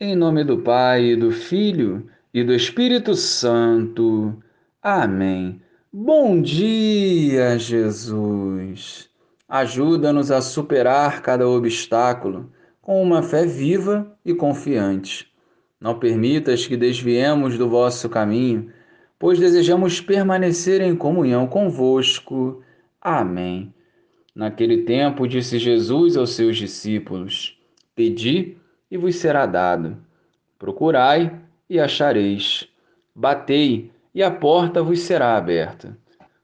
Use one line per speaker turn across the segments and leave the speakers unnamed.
Em nome do Pai, do Filho e do Espírito Santo. Amém. Bom dia, Jesus. Ajuda-nos a superar cada obstáculo com uma fé viva e confiante. Não permitas que desviemos do vosso caminho, pois desejamos permanecer em comunhão convosco. Amém. Naquele tempo, disse Jesus aos seus discípulos: Pedi e vos será dado. Procurai e achareis. Batei e a porta vos será aberta.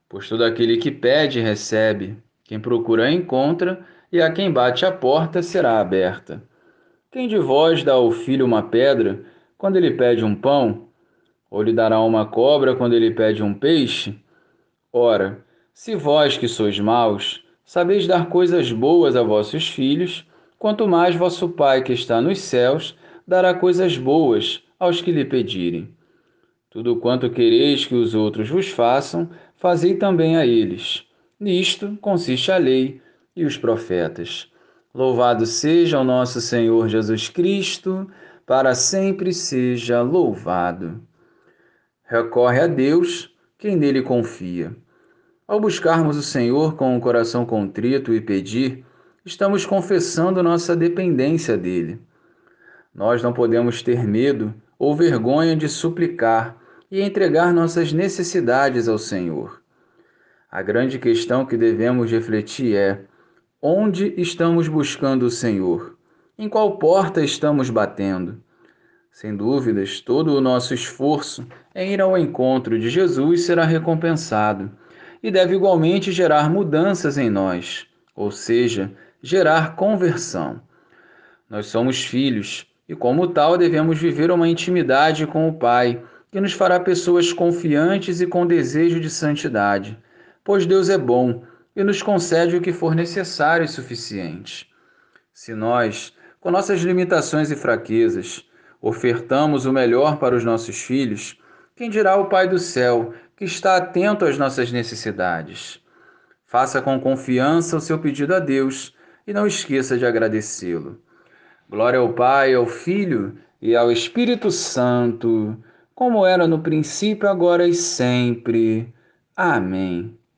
Pois todo aquele que pede, recebe. Quem procura, encontra, e a quem bate a porta será aberta. Quem de vós dá ao filho uma pedra quando ele pede um pão? Ou lhe dará uma cobra quando ele pede um peixe? Ora, se vós que sois maus, sabeis dar coisas boas a vossos filhos, quanto mais vosso Pai que está nos céus dará coisas boas aos que lhe pedirem. Tudo quanto quereis que os outros vos façam, fazei também a eles. Nisto consiste a lei e os profetas. Louvado seja o nosso Senhor Jesus Cristo, para sempre seja louvado. Recorre a Deus quem nele confia. Ao buscarmos o Senhor com o coração contrito e pedir, estamos confessando nossa dependência dele. Nós não podemos ter medo ou vergonha de suplicar e entregar nossas necessidades ao Senhor. A grande questão que devemos refletir é: onde estamos buscando o Senhor? Em qual porta estamos batendo? Sem dúvidas, todo o nosso esforço em ir ao encontro de Jesus será recompensado e deve igualmente gerar mudanças em nós, ou seja, gerar conversão. Nós somos filhos e, como tal, devemos viver uma intimidade com o Pai, que nos fará pessoas confiantes e com desejo de santidade, pois Deus é bom e nos concede o que for necessário e suficiente. Se nós, com nossas limitações e fraquezas, ofertamos o melhor para os nossos filhos, quem dirá o Pai do céu, que está atento às nossas necessidades? Faça com confiança o seu pedido a Deus e não esqueça de agradecê-lo. Glória ao Pai, ao Filho e ao Espírito Santo, como era no princípio, agora e sempre. Amém.